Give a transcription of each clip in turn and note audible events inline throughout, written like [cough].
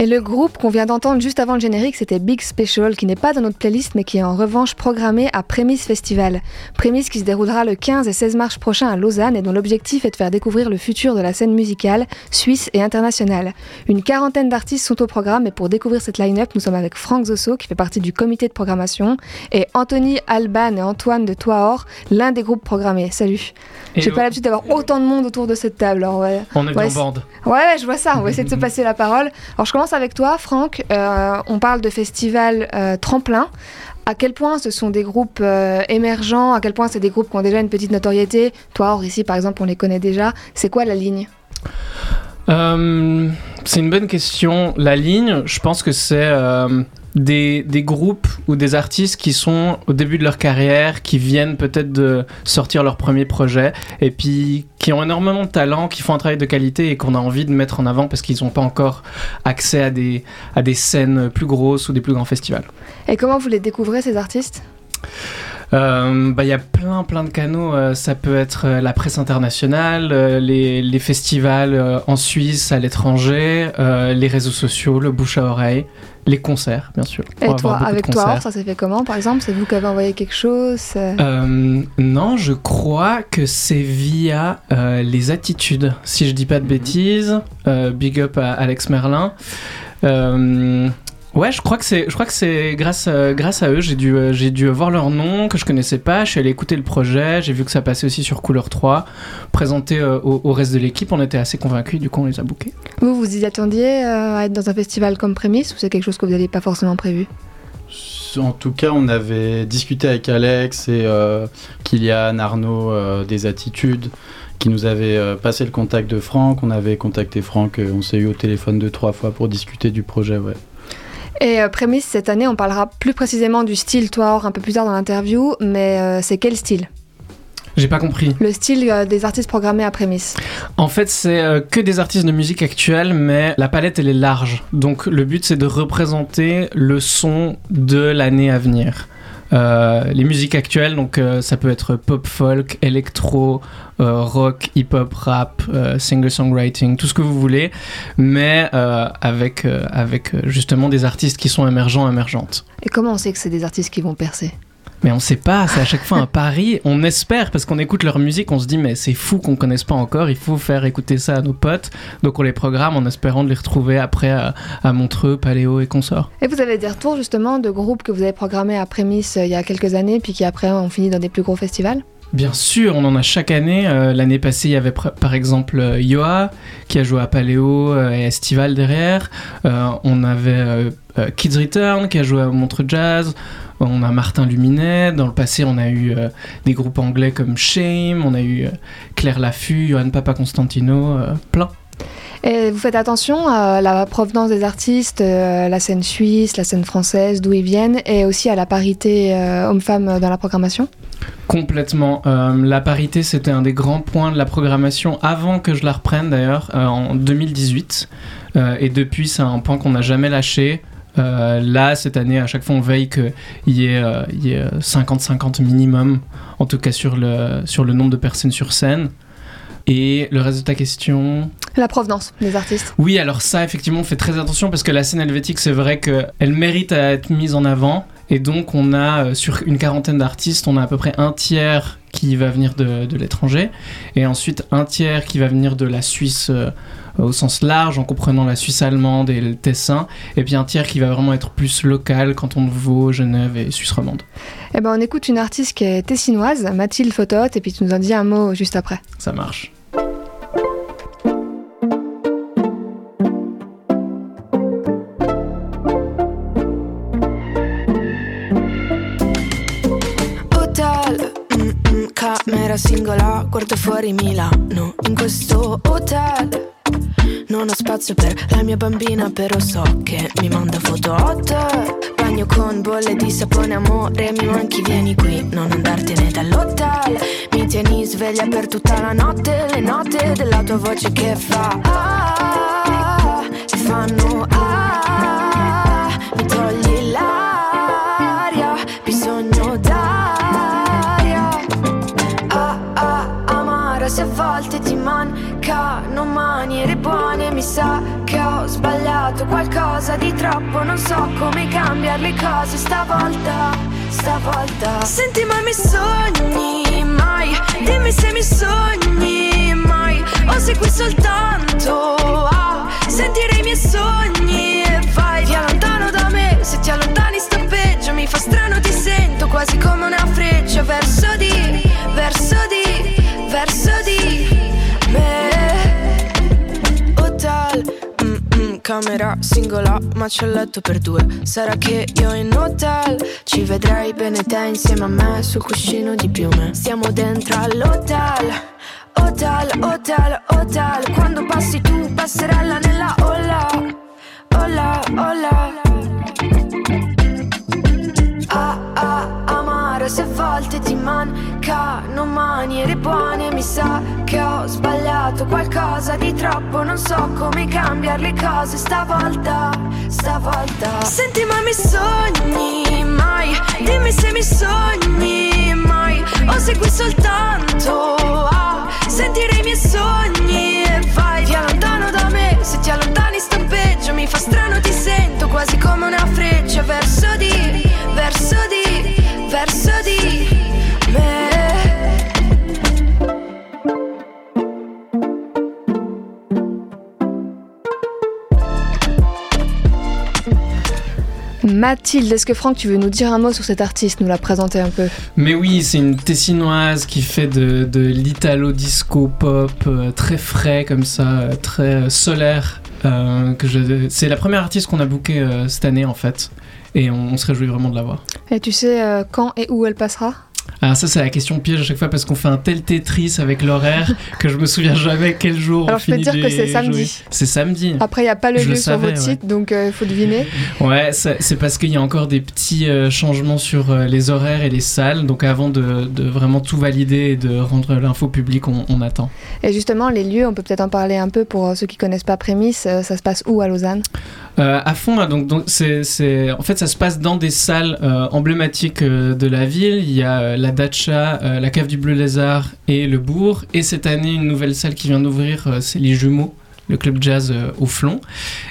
Et le groupe qu'on vient d'entendre juste avant le générique, c'était Big Special, qui n'est pas dans notre playlist, mais qui est en revanche programmé à Prémisse Festival. Prémisse qui se déroulera le 15 et 16 mars prochain à Lausanne et dont l'objectif est de faire découvrir le futur de la scène musicale suisse et internationale. Une quarantaine d'artistes sont au programme et pour découvrir cette line-up, nous sommes avec Franck Zosso, qui fait partie du comité de programmation, et Anthony Alban et Antoine de Toahor, l'un des groupes programmés. Salut. J'ai pas l'habitude d'avoir autant de monde autour de cette table. Alors, ouais. On est Ouais, en bande. Ouais, je vois ça. On va essayer de se passer la parole. Alors, je commence avec toi, Franck. Euh, on parle de festival euh, tremplin. À quel point ce sont des groupes euh, émergents? À quel point c'est des groupes qui ont déjà une petite notoriété? Toi, or, ici, par exemple, on les connaît déjà. C'est quoi la ligne? Euh, c'est une bonne question. La ligne, je pense que c'est des, des groupes ou des artistes qui sont au début de leur carrière, qui viennent peut-être de sortir leur premier projet, et puis qui ont énormément de talent, qui font un travail de qualité et qu'on a envie de mettre en avant parce qu'ils n'ont pas encore accès à des, à des scènes plus grosses ou des plus grands festivals. Et comment vous les découvrez, ces artistes? Euh, bah, Il y a plein plein de canaux. Euh, ça peut être euh, la presse internationale, euh, les, les festivals en Suisse, à l'étranger, les réseaux sociaux, le bouche à oreille, les concerts, bien sûr. Et toi, avec toi, ça s'est fait comment, par exemple? C'est vous qui avez envoyé quelque chose non, je crois que c'est via les attitudes. Si je dis pas de bêtises, euh, big up à Alex Merlin. Ouais, je crois que c'est, je crois que c'est grâce, euh, grâce à eux. J'ai dû, euh, j'ai dû voir leur nom que je connaissais pas. Je suis allé écouter le projet. J'ai vu que ça passait aussi sur Couleur 3, présenté euh, au, au reste de l'équipe. On était assez convaincus. Du coup, on les a bookés. Vous, vous y attendiez euh, à être dans un festival comme Prémisse ou c'est quelque chose que vous n'aviez pas forcément prévu? En tout cas, on avait discuté avec Alex et euh, Kylian, Arnaud euh, des attitudes qui nous avaient euh, passé le contact de Franck. On avait contacté Franck, on s'est eu au téléphone deux, trois fois pour discuter du projet. Ouais. Et euh, Prémisse, cette année, on parlera plus précisément du style, toi, or, un peu plus tard dans l'interview, mais euh, c'est quel style? J'ai pas compris. Le style euh, des artistes programmés à Prémisse. En fait, c'est euh, que des artistes de musique actuelle, mais la palette elle est large. Donc le but c'est de représenter le son de l'année à venir. Euh, les musiques actuelles, donc euh, ça peut être pop, folk, électro, euh, rock, hip-hop, rap, singer-songwriting, tout ce que vous voulez, mais avec, avec justement des artistes qui sont émergents, émergentes. Et comment on sait que c'est des artistes qui vont percer? Mais on sait pas, c'est à chaque fois un pari. On espère parce qu'on écoute leur musique, on se dit mais c'est fou qu'on connaisse pas encore. Il faut faire écouter ça à nos potes. Donc on les programme en espérant de les retrouver après à, à Montreux, Paléo et consorts. Et vous avez des retours justement de groupes que vous avez programmés à Prémisse euh, il y a quelques années, puis qui après ont fini dans des plus gros festivals? Bien sûr, on en a chaque année. Euh, L'année passée, il y avait par exemple euh, Yoa qui a joué à Paléo euh, et Estival derrière. On avait Kids Return qui a joué à Montreux Jazz. On a Martin Luminet. Dans le passé, on a eu euh, des groupes anglais comme Shame. On a eu euh, Claire Laffut, Johan Papa Constantino, euh, plein. Et vous faites attention à la provenance des artistes, la scène suisse, la scène française, d'où ils viennent, et aussi à la parité homme-femme dans la programmation? Complètement. Euh, la parité, c'était un des grands points de la programmation avant que je la reprenne d'ailleurs, euh, en 2018. Euh, et depuis, c'est un point qu'on n'a jamais lâché. Euh, là, cette année, à chaque fois, on veille qu'il y ait, euh, il y ait, euh, 50-50 minimum, en tout cas sur le, sur le nombre de personnes sur scène. Et le reste de ta question? La provenance des artistes. Oui, alors ça, effectivement, on fait très attention parce que la scène helvétique, c'est vrai qu'elle mérite à être mise en avant. Et donc, on a, euh, sur une quarantaine d'artistes, on a à peu près un tiers qui va venir de, de l'étranger. Et ensuite, un tiers qui va venir de la Suisse euh, au sens large, en comprenant la Suisse allemande et le Tessin. Et puis un tiers qui va vraiment être plus local, canton de Vaud, Genève et Suisse romande. Eh ben, on écoute une artiste qui est tessinoise, Mathilde Fotot, et puis tu nous en dis un mot juste après. Ça marche. Mm, camera singola, guardo fuori Milano. In questo hotel non ho spazio per la mia bambina, però so che mi manda foto hot. Bagno con bolle di sapone, amore, mi manchi, vieni qui, non andartene dall'hotel. Mi tieni sveglia per tutta la notte, le note della tua voce che fa ah, e fanno ah, mi togli Se a volte ti mancano maniere buone mi sa che ho sbagliato qualcosa di troppo Non so come cambiare le cose stavolta, stavolta. Senti ma mi sogni mai? Dimmi se mi sogni mai O sei qui soltanto a sentire i miei sogni E vai. Via lontano da me Se ti allontani sta peggio Mi fa strano ti sento quasi come una Camera singola, ma c'è letto per due. Sarà che io in hotel ci vedrei bene te insieme a me sul cuscino di piume. Stiamo dentro all'hotel. Hotel, hotel, hotel. Quando passi tu, passerella nella olla. Olla, olla. Mancano maniere buone. Mi sa che ho sbagliato qualcosa di troppo. Non so come cambiare le cose. Stavolta, stavolta. Senti ma mi sogni mai? Dimmi se mi sogni mai. O sei qui soltanto a sentire i miei sogni E vai via. Lontano da me Se ti allontani sta peggio. Mi fa strano ti sento quasi come una freccia. Verso di, verso di, verso di Mathilde, est-ce que Franck, tu veux nous dire un mot sur cet artiste, nous la présenter un peu? Mais oui, c'est une tessinoise qui fait de, de l'italo disco pop euh, très frais comme ça, euh, très euh, solaire. euh. C'est la première artiste qu'on a booké euh, cette année en fait. Et on, on se réjouit vraiment de la voir. Et tu sais euh, quand et où elle passera? Alors ça c'est la question piège à chaque fois parce qu'on fait un tel Tetris avec l'horaire que je me souviens jamais quel jour Alors, on je peux finit dire de que c'est samedi. C'est samedi. Après, il n'y a pas le Je lieu le sur savais, votre ouais. site, donc il faut deviner. Ouais, c'est parce qu'il y a encore des petits euh, changements sur euh, les horaires et les salles. Donc avant de, de vraiment tout valider et de rendre l'info publique, on, on attend. Et justement, les lieux, on peut peut-être en parler un peu pour euh, ceux qui connaissent pas Prémisse. euh, Ça se passe où à Lausanne? Euh, à fond, donc, donc c'est, c'est- en fait, ça se passe dans des salles euh, emblématiques euh, de la ville. Il y a euh, la Dacha, euh, la Cave du Bleu Lézard et le Bourg. Et cette année, une nouvelle salle qui vient d'ouvrir, euh, c'est les Jumeaux, le club jazz euh, au Flon.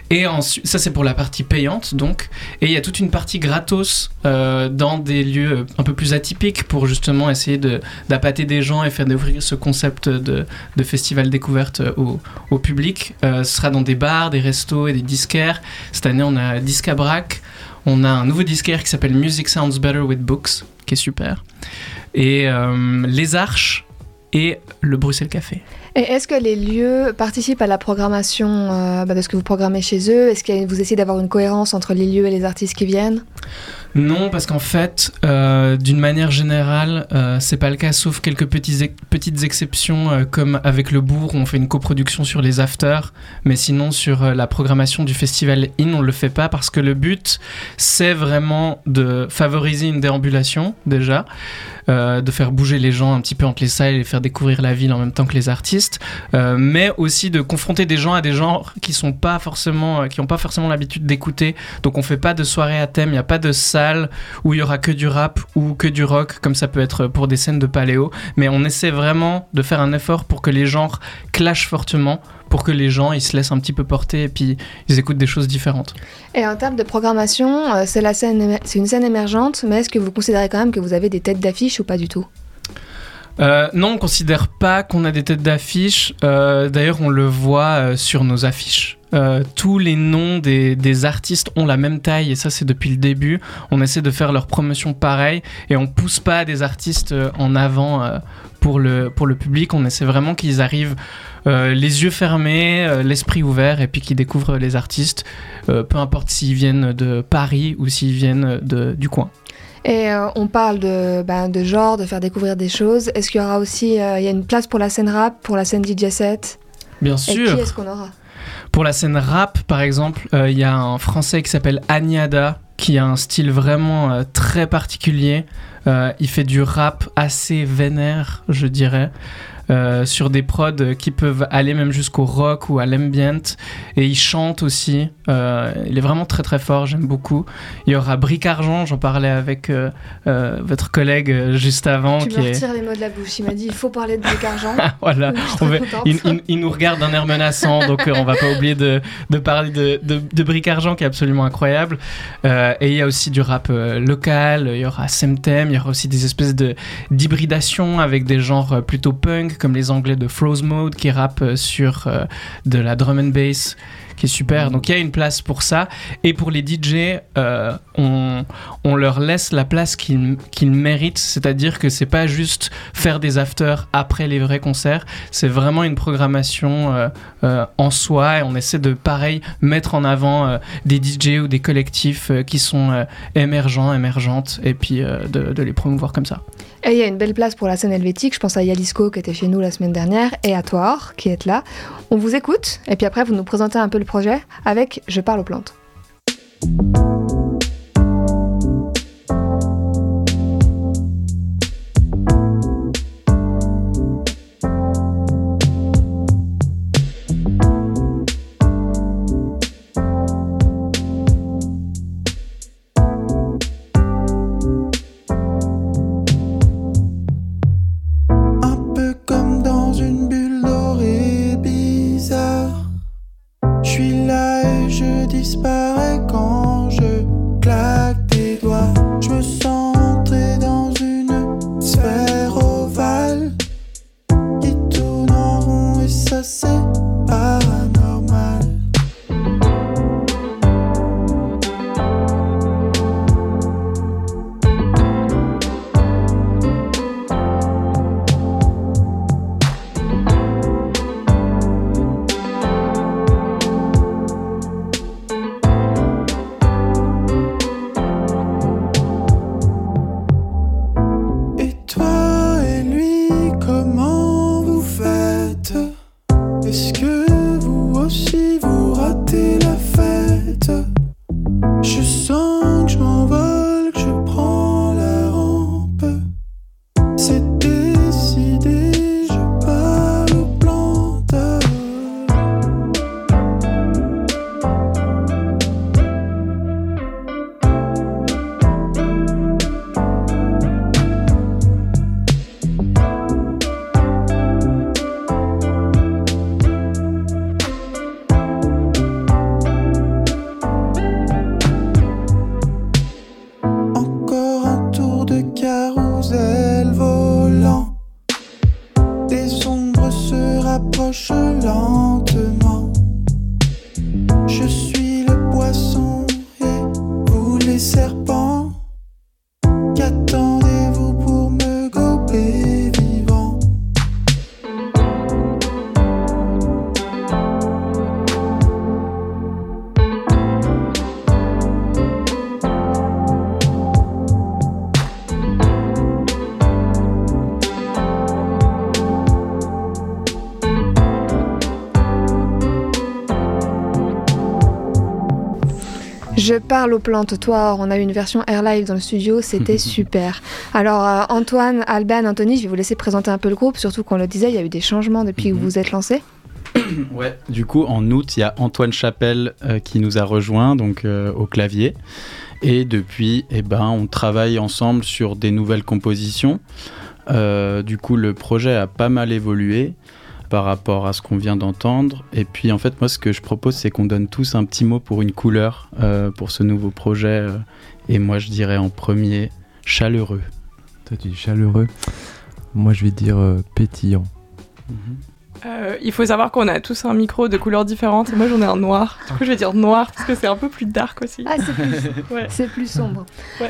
Et ça c'est pour la partie payante, donc. Et il y a toute une partie gratos dans des lieux un peu plus atypiques pour justement essayer de, d'appâter des gens et faire découvrir ce concept de, de festival découverte au, au public. Ce sera dans des bars, des restos et des disquaires. Cette année, on a Discabrac. On a un nouveau disquaire qui s'appelle Music Sounds Better with Books, qui est super. Et euh, Les Arches et le Bruxelles Café. Et est-ce que les lieux participent à la programmation euh, bah, de ce que vous programmez chez eux? Est-ce que vous essayez d'avoir une cohérence entre les lieux et les artistes qui viennent? Non, parce qu'en fait, euh, d'une manière générale, euh, c'est pas le cas, sauf quelques petites exceptions, euh, comme avec le Bourg, où on fait une coproduction sur les afters, mais sinon sur la programmation du festival In, on le fait pas parce que le but, c'est vraiment de favoriser une déambulation déjà, de faire bouger les gens un petit peu entre les salles et faire découvrir la ville en même temps que les artistes, mais aussi de confronter des gens à des genres qui pas forcément, euh, qui ont pas forcément l'habitude d'écouter. Donc on fait pas de soirée à thème, il n'y a pas de salle où il y aura que du rap ou que du rock, comme ça peut être pour des scènes de paléo. Mais on essaie vraiment de faire un effort pour que les genres clashent fortement, pour que les gens ils se laissent un petit peu porter et puis ils écoutent des choses différentes. Et en termes de programmation, euh, c'est la scène, c'est une scène émergente, mais est-ce que vous considérez quand même que vous avez des têtes d'affiche ou pas du tout? Euh, non, on considère pas qu'on a des têtes d'affiche. Euh, D'ailleurs, on le voit sur nos affiches. Euh, tous les noms des, des artistes ont la même taille et ça c'est depuis le début. On essaie de faire leur promotion pareil et on pousse pas des artistes euh, en avant euh, pour, le, pour le public. On essaie vraiment qu'ils arrivent euh, les yeux fermés, l'esprit ouvert et puis qu'ils découvrent les artistes, peu importe s'ils viennent de Paris ou s'ils viennent de, du coin. Et euh, on parle de, ben, de genre, de faire découvrir des choses. Est-ce qu'il y aura aussi euh, il y a une place pour la scène rap, pour la scène DJ set? Bien Et sûr. qui est-ce qu'on aura? Pour la scène rap, par exemple, euh, il y a un Français qui s'appelle Agnada qui a un style vraiment euh, très particulier. Euh, il fait du rap assez vénère, je dirais. Euh, sur des prods qui peuvent aller même jusqu'au rock ou à l'ambient. Et il chante aussi. Euh, il est vraiment très très fort, j'aime beaucoup. Il y aura Bric Argent, j'en parlais avec euh, votre collègue juste avant. Tu me retires les mots de la bouche. Il m'a dit il faut parler de Bric Argent. [laughs] voilà. il, nous regarde d'un air menaçant, donc on va pas oublier de, de parler de, de, de, Bric Argent qui est absolument incroyable. et il y a aussi du rap local, il y aura Semtem, il y aura aussi des espèces d'hybridation avec des genres plutôt punk comme les Anglais de Froze Mode qui rappent euh, sur euh, de la drum and bass qui est super. Donc il y a une place pour ça. Et pour les DJ, euh, on, on, leur laisse la place qu'ils méritent. C'est-à-dire que c'est pas juste faire des afters après les vrais concerts. C'est vraiment une programmation en soi. Et on essaie de, pareil, mettre en avant des DJ ou des collectifs qui sont émergents, émergentes, et puis de, de les promouvoir comme ça. Et il y a une belle place pour la scène helvétique. Je pense à Yalisco qui était chez nous la semaine dernière et à Toir qui est là. On vous écoute et puis après vous nous présentez un peu le projet avec Je parle aux plantes. Je parle aux plantes, toi, on a eu une version air live dans le studio, c'était [laughs] super. Alors euh, Antoine, Alban, Anthony, je vais vous laisser présenter un peu le groupe, surtout qu'on le disait, il y a eu des changements depuis que vous mhm. vous êtes lancés. [coughs] Ouais, du coup en août, il y a Antoine Chapelle euh, qui nous a rejoint donc euh, au clavier. Et depuis, eh ben, on travaille ensemble sur des nouvelles compositions. du coup, le projet a pas mal évolué par rapport à ce qu'on vient d'entendre. Et puis en fait, moi, ce que je propose, c'est qu'on donne tous un petit mot pour une couleur euh, pour ce nouveau projet. Euh. et moi, je dirais en premier chaleureux. Toi, tu dis chaleureux. Moi, je vais dire euh, pétillant. Mhm. Euh, il faut savoir qu'on a tous un micro de couleurs différentes. moi, j'en ai un noir. Du coup, je vais dire noir parce que c'est un peu plus dark aussi. Ah, c'est plus, [laughs] plus, sombre.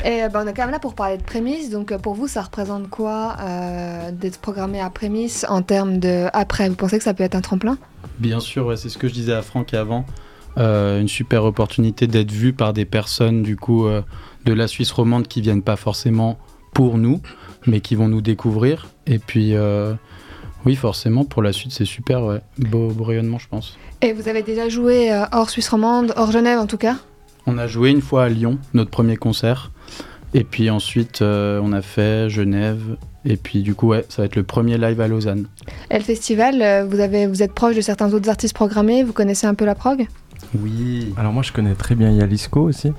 Et ben, on est quand même là pour parler de prémices. Donc, euh, pour vous, ça représente quoi euh, d'être programmé à prémices en termes de après? Vous pensez que ça peut être un tremplin? Bien sûr, c'est ce que je disais à Franck avant. une super opportunité d'être vu par des personnes du coup de la Suisse romande qui viennent pas forcément pour nous, mais qui vont nous découvrir. Et puis oui, forcément, pour la suite, c'est super, ouais. Beau, rayonnement, je pense. Et vous avez déjà joué euh, hors Suisse romande, hors Genève en tout cas? On a joué une fois à Lyon, notre premier concert. Et puis ensuite, euh, on a fait Genève. Et puis du coup, ouais, ça va être le premier live à Lausanne. Et le festival, euh, vous, avez, vous êtes proche de certains autres artistes programmés, vous connaissez un peu la prog? Oui. Alors moi je connais très bien Yalisco aussi.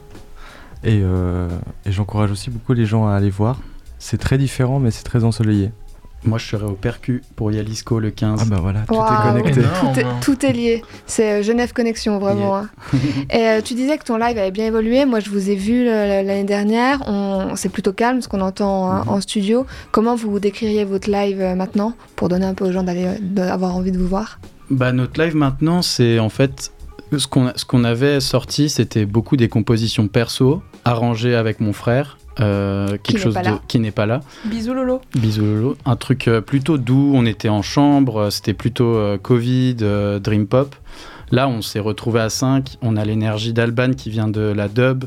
Et, euh, et j'encourage aussi beaucoup les gens à aller voir. C'est très différent mais c'est très ensoleillé. Moi, je serai au Percu pour Yalisco le 15. Ah bah voilà, tout est connecté. Énorme. tout est, tout est lié. C'est euh, Genève Connexion, vraiment. hein. [laughs] Et euh, tu disais que ton live avait bien évolué. Moi, je vous ai vu l'année dernière. On... C'est plutôt calme ce qu'on entend hein, Mhm. en studio. Comment vous décririez votre live euh, maintenant pour donner un peu aux gens d'aller d'avoir envie de vous voir? Bah, notre live maintenant, c'est en fait ce qu'on ce qu'on avait sorti, c'était beaucoup des compositions perso arrangées avec mon frère. Euh, Qui quelque n'est chose pas de, là. qui n'est pas là. Bisous Lolo. Bisous Lolo. Un truc euh, plutôt doux. On était en chambre. euh, C'était plutôt euh, Covid, euh, Dream Pop. Là, on s'est retrouvé à 5. On a l'énergie d'Alban qui vient de la dub.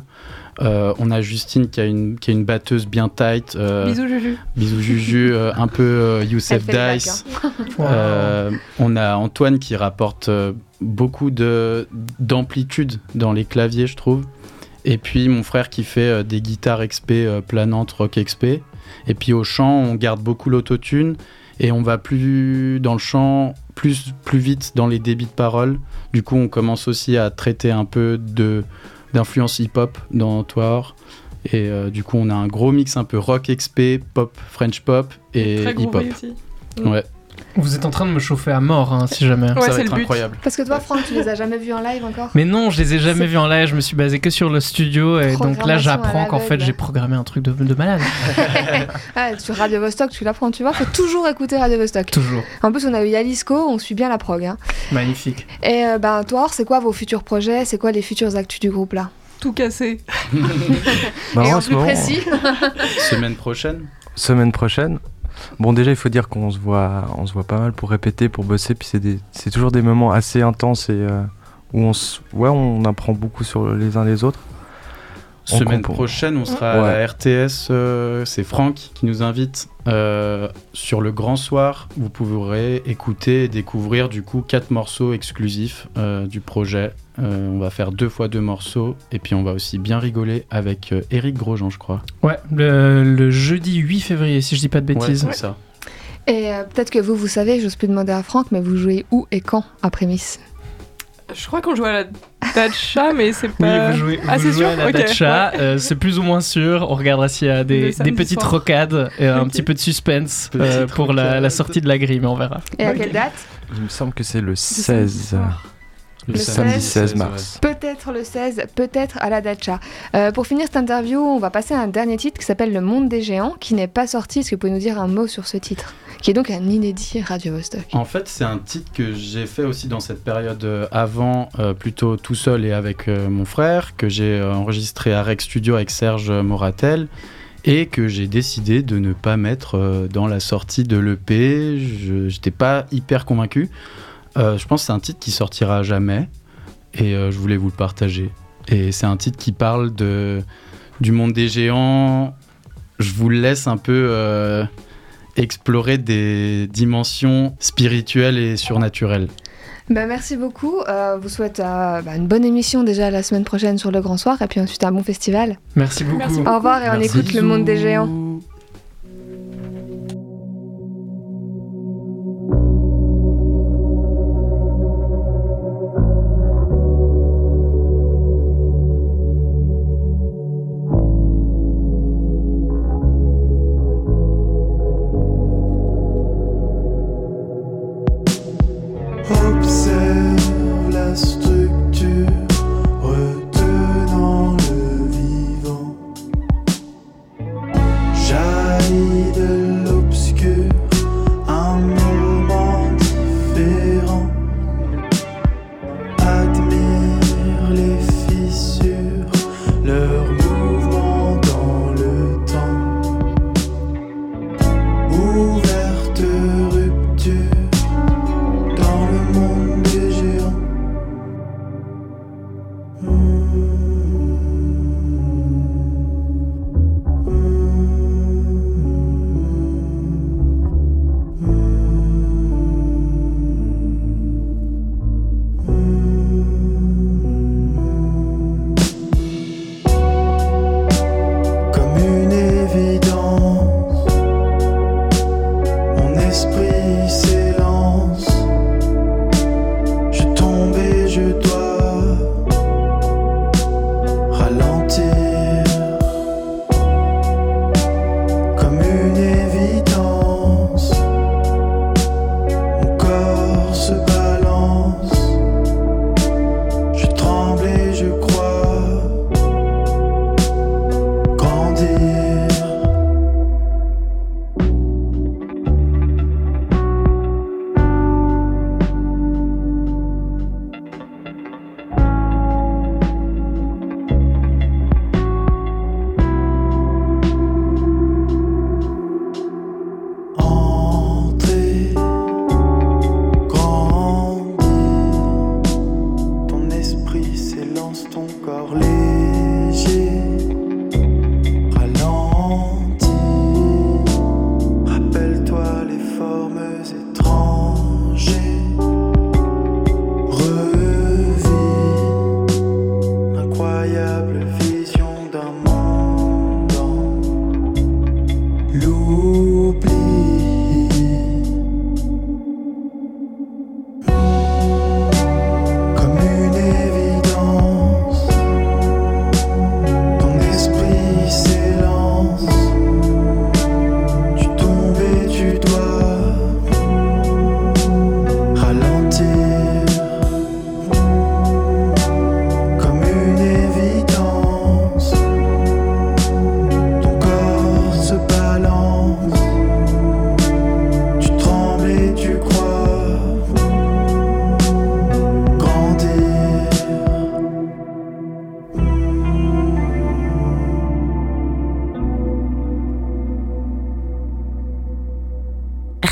Euh, on a Justine qui a une, qui a une batteuse bien tight. euh, Bisous Juju. bisous Juju. euh, un peu euh, [laughs] Youssef Dice. [laughs] Wow. Euh, on a Antoine qui rapporte euh, beaucoup de d'amplitude dans les claviers, je trouve. Et puis mon frère qui fait euh, des guitares XP euh, planantes, rock XP. Et puis au chant, on garde beaucoup l'autotune et on va plus dans le chant, plus, plus vite dans les débits de parole. Du coup, on commence aussi à traiter un peu de d'influence hip-hop dans Tour. Et euh, du coup, on a un gros mix un peu rock XP, pop, French pop et Très hip-hop. Ouais, Vous êtes en train de me chauffer à mort, hein, si jamais. Ouais, ça va c'est être incroyable. Parce que toi, Franck, tu les as jamais vus en live encore Mais non, je les ai jamais vus en live, je me suis basé que sur le studio et donc là j'apprends qu'en fait j'ai programmé un truc de, de malade. [laughs] ah, Sur Radio Vostok, tu l'apprends, tu vois. Faut toujours écouter Radio Vostok. Toujours. En plus, on a eu Yalisco, on suit bien la prog. hein. Magnifique. Et euh, ben, toi, c'est quoi vos futurs projets? C'est quoi les futures actus du groupe là? Tout cassé. [laughs] Bah, Et en plus moment, précis [laughs] Semaine prochaine Semaine prochaine. Bon déjà il faut dire qu'on se voit, on se voit pas mal pour répéter, pour bosser, puis c'est toujours des moments assez intenses et euh, où on, ouais, on apprend beaucoup sur les uns les autres. Semaine prochaine, on sera à la RTS. euh, c'est Franck qui nous invite euh, sur le grand soir. Vous pourrez écouter et découvrir du coup quatre morceaux exclusifs euh, du projet. Euh, on va faire deux fois deux morceaux et puis on va aussi bien rigoler avec euh, Eric Grosjean, je crois. Ouais, le, le jeudi 8 février, si je dis pas de bêtises. Ouais, c'est ça. Et euh, peut-être que vous, vous savez, j'ose plus demander à Franck, mais vous jouez où et quand à Prémisse Je crois qu'on joue à la Dacha, mais c'est Oui, pas. vous jouez, Ah, vous c'est jouez sûr à la Dacha, euh, c'est plus ou moins sûr. On regardera s'il y a des, petites soir. rocades, et un petit peu de suspense euh, pour la, sortie de la grille, mais on verra. Et à quelle date? Il me semble que c'est le Le samedi 16. Le samedi 16, 16 ouais. mars. Peut-être le 16, peut-être à la Dacha. Euh, pour finir cette interview, on va passer à un dernier titre qui s'appelle Le Monde des Géants, qui n'est pas sorti. Est-ce que vous pouvez nous dire un mot sur ce titre Qui est donc un inédit Radio Vostok? En fait, c'est un titre que j'ai fait aussi dans cette période euh, avant, euh, plutôt tout seul et avec euh, mon frère, que j'ai enregistré à Rex Studio avec Serge Moratel, et que j'ai décidé de ne pas mettre dans la sortie de l'EP. Je n'étais pas hyper convaincu. Euh, je pense que c'est un titre qui sortira jamais, et euh, je voulais vous le partager. Et c'est un titre qui parle de, du monde des géants. Je vous le laisse un peu... euh, explorer des dimensions spirituelles et surnaturelles. Bah, merci beaucoup. Euh, vous souhaite euh, bah, une bonne émission déjà la semaine prochaine sur le Grand Soir, et puis ensuite un bon festival. Merci beaucoup. Merci Au revoir et on écoute Le Monde des Géants.